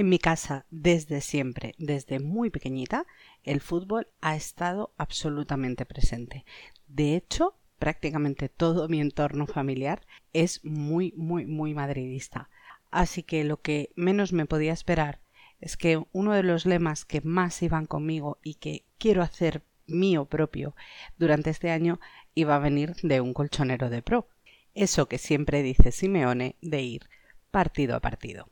En mi casa, desde siempre, desde muy pequeñita, el fútbol ha estado absolutamente presente. De hecho, prácticamente todo mi entorno familiar es muy, muy, muy madridista. Así que lo que menos me podía esperar es que uno de los lemas que más iban conmigo y que quiero hacer mío propio durante este año iba a venir de un colchonero de pro. Eso que siempre dice Simeone de ir partido a partido.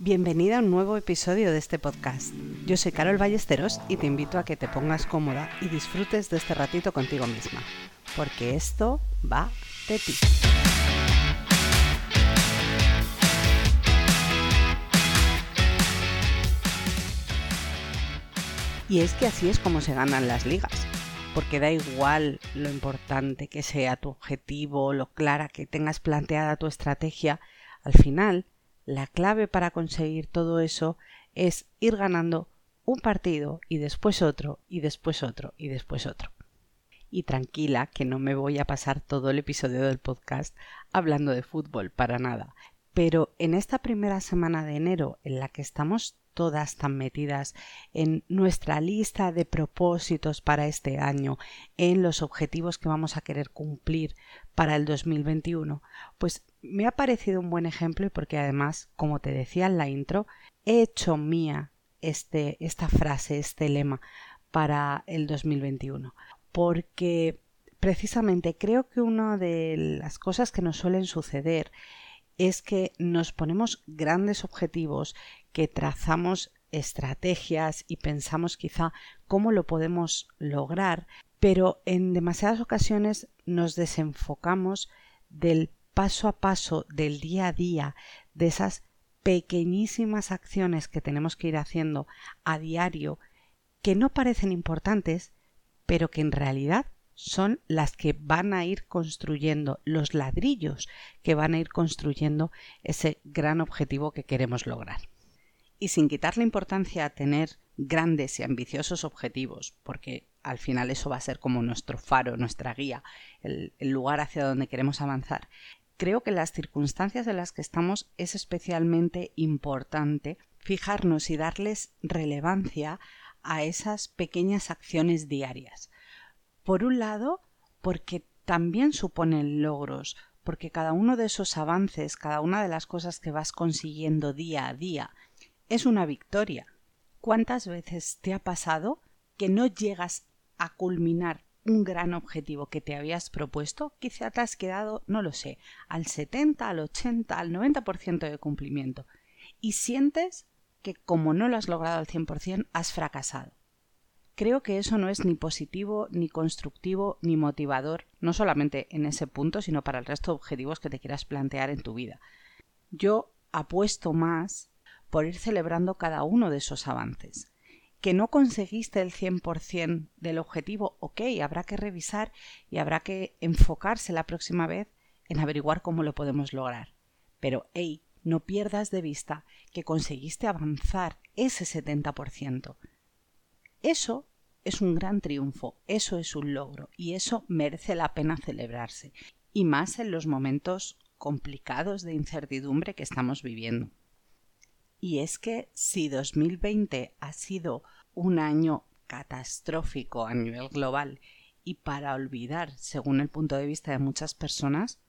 Bienvenida a un nuevo episodio de este podcast. Yo soy Carol Ballesteros y te invito a que te pongas cómoda y disfrutes de este ratito contigo misma, porque esto va de ti. Y es que así es como se ganan las ligas, porque da igual lo importante que sea tu objetivo, lo clara que tengas planteada tu estrategia, al final la clave para conseguir todo eso es ir ganando un partido y después otro y después otro y después otro. Y tranquila que no me voy a pasar todo el episodio del podcast hablando de fútbol para nada. Pero en esta primera semana de enero en la que estamos todas tan metidas en nuestra lista de propósitos para este año, en los objetivos que vamos a querer cumplir para el 2021, pues me ha parecido un buen ejemplo y porque además, como te decía en la intro, he hecho mía este, esta frase, este lema para el 2021. Porque precisamente creo que una de las cosas que nos suelen suceder es que nos ponemos grandes objetivos, que trazamos estrategias y pensamos quizá cómo lo podemos lograr, pero en demasiadas ocasiones nos desenfocamos del paso a paso del día a día, de esas pequeñísimas acciones que tenemos que ir haciendo a diario, que no parecen importantes, pero que en realidad son las que van a ir construyendo los ladrillos que van a ir construyendo ese gran objetivo que queremos lograr. Y sin quitarle importancia a tener grandes y ambiciosos objetivos, porque al final eso va a ser como nuestro faro, nuestra guía, el, lugar hacia donde queremos avanzar, creo que las circunstancias en las que estamos es especialmente importante fijarnos y darles relevancia a esas pequeñas acciones diarias. Por un lado, porque también suponen logros, porque cada uno de esos avances, cada una de las cosas que vas consiguiendo día a día, es una victoria. ¿Cuántas veces te ha pasado que no llegas a culminar un gran objetivo que te habías propuesto, quizá te has quedado, no lo sé, al 70, al 80, al 90% de cumplimiento y sientes que como no lo has logrado al 100% has fracasado. Creo que eso no es ni positivo, ni constructivo, ni motivador, no solamente en ese punto, sino para el resto de objetivos que te quieras plantear en tu vida. Yo apuesto más por ir celebrando cada uno de esos avances que no conseguiste el 100% del objetivo, ok, habrá que revisar y habrá que enfocarse la próxima vez en averiguar cómo lo podemos lograr. Pero, hey, no pierdas de vista que conseguiste avanzar ese 70%. Eso es un gran triunfo, eso es un logro y eso merece la pena celebrarse, y más en los momentos complicados de incertidumbre que estamos viviendo. Y es que si 2020 ha sido un año catastrófico a nivel global y para olvidar, según el punto de vista de muchas personas,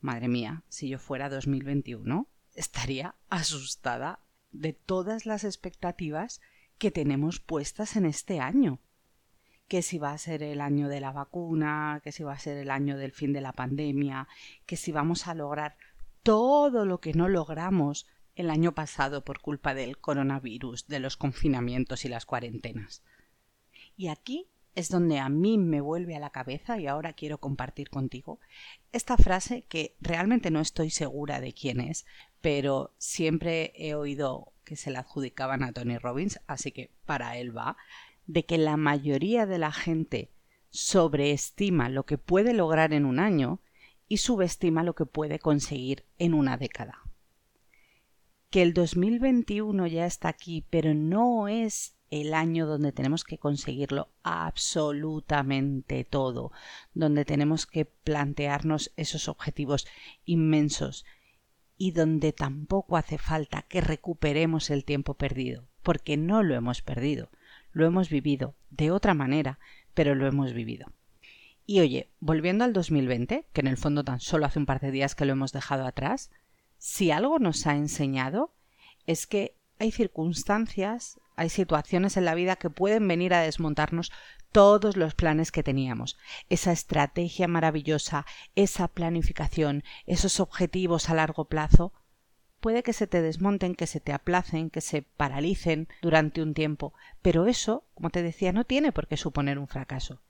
madre mía, si yo fuera 2021, estaría asustada de todas las expectativas que tenemos puestas en este año. Que si va a ser el año de la vacuna, que si va a ser el año del fin de la pandemia, que si vamos a lograr todo lo que no logramos el año pasado por culpa del coronavirus, de los confinamientos y las cuarentenas. Y aquí es donde a mí me vuelve a la cabeza y ahora quiero compartir contigo esta frase que realmente no estoy segura de quién es, pero siempre he oído que se la adjudicaban a Tony Robbins, así que para él va, de que la mayoría de la gente sobreestima lo que puede lograr en un año y subestima lo que puede conseguir en una década que el 2021 ya está aquí, pero no es el año donde tenemos que conseguirlo absolutamente todo, donde tenemos que plantearnos esos objetivos inmensos. Y donde tampoco hace falta que recuperemos el tiempo perdido, porque no lo hemos perdido, lo hemos vivido de otra manera, pero lo hemos vivido. Y oye, volviendo al 2020, que en el fondo tan solo hace un par de días que lo hemos dejado atrás, si algo nos ha enseñado es que hay circunstancias, hay situaciones en la vida que pueden venir a desmontarnos todos los planes que teníamos, esa estrategia maravillosa, esa planificación, esos objetivos a largo plazo, puede que se te desmonten, que se te aplacen, que se paralicen durante un tiempo, pero eso, como te decía, no tiene por qué suponer un fracaso.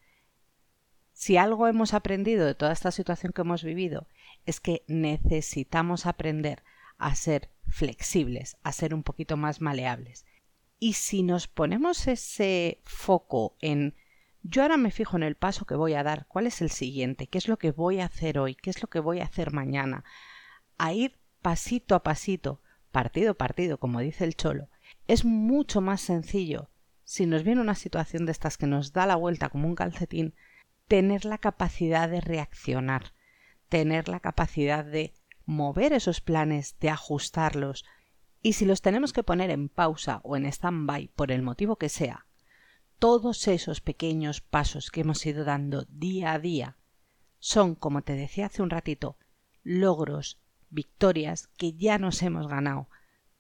Si algo hemos aprendido de toda esta situación que hemos vivido, es que necesitamos aprender a ser flexibles, a ser un poquito más maleables. Y si nos ponemos ese foco en yo ahora me fijo en el paso que voy a dar, cuál es el siguiente, qué es lo que voy a hacer hoy, qué es lo que voy a hacer mañana, a ir pasito a pasito, partido a partido, como dice el cholo, es mucho más sencillo si nos viene una situación de estas que nos da la vuelta como un calcetín, tener la capacidad de reaccionar, tener la capacidad de mover esos planes, de ajustarlos, y si los tenemos que poner en pausa o en stand-by por el motivo que sea, todos esos pequeños pasos que hemos ido dando día a día son, como te decía hace un ratito, logros, victorias que ya nos hemos ganado,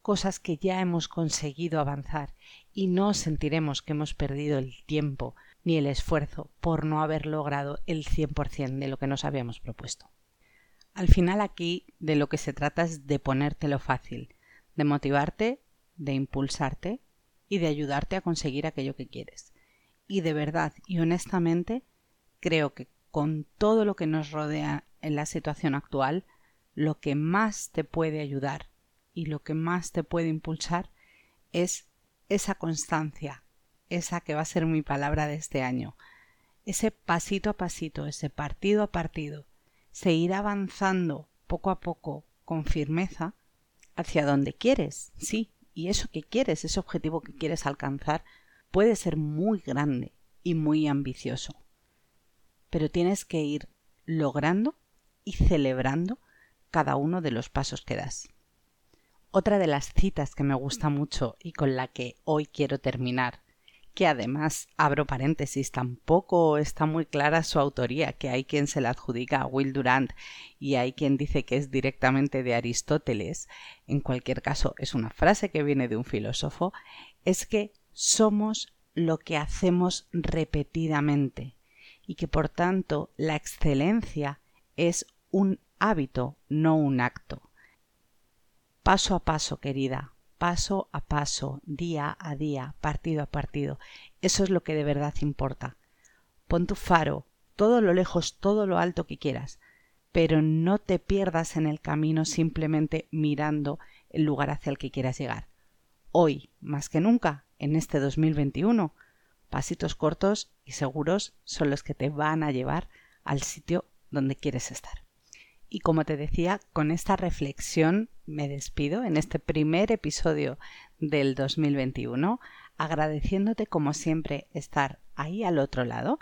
cosas que ya hemos conseguido avanzar y no sentiremos que hemos perdido el tiempo ni el esfuerzo por no haber logrado el 100% de lo que nos habíamos propuesto. Al final aquí de lo que se trata es de ponértelo fácil, de motivarte, de impulsarte y de ayudarte a conseguir aquello que quieres. Y de verdad y honestamente creo que con todo lo que nos rodea en la situación actual, lo que más te puede ayudar y lo que más te puede impulsar es esa constancia, esa que va a ser mi palabra de este año, ese pasito a pasito, ese partido a partido, seguir avanzando poco a poco con firmeza hacia donde quieres, sí, y eso que quieres, ese objetivo que quieres alcanzar, puede ser muy grande y muy ambicioso. Pero tienes que ir logrando y celebrando cada uno de los pasos que das. Otra de las citas que me gusta mucho y con la que hoy quiero terminar, que además, abro paréntesis, tampoco está muy clara su autoría, que hay quien se la adjudica a Will Durant y hay quien dice que es directamente de Aristóteles, en cualquier caso es una frase que viene de un filósofo, es que somos lo que hacemos repetidamente y que por tanto la excelencia es un hábito, no un acto. Paso a paso, querida, paso a paso, día a día, partido a partido. Eso es lo que de verdad importa. Pon tu faro, todo lo lejos, todo lo alto que quieras, pero no te pierdas en el camino simplemente mirando el lugar hacia el que quieras llegar. Hoy, más que nunca, en este 2021, pasitos cortos y seguros son los que te van a llevar al sitio donde quieres estar. Y como te decía, con esta reflexión me despido en este primer episodio del 2021, agradeciéndote como siempre estar ahí al otro lado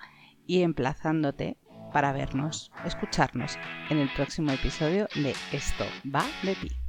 y emplazándote para vernos, escucharnos en el próximo episodio de Esto va de ti.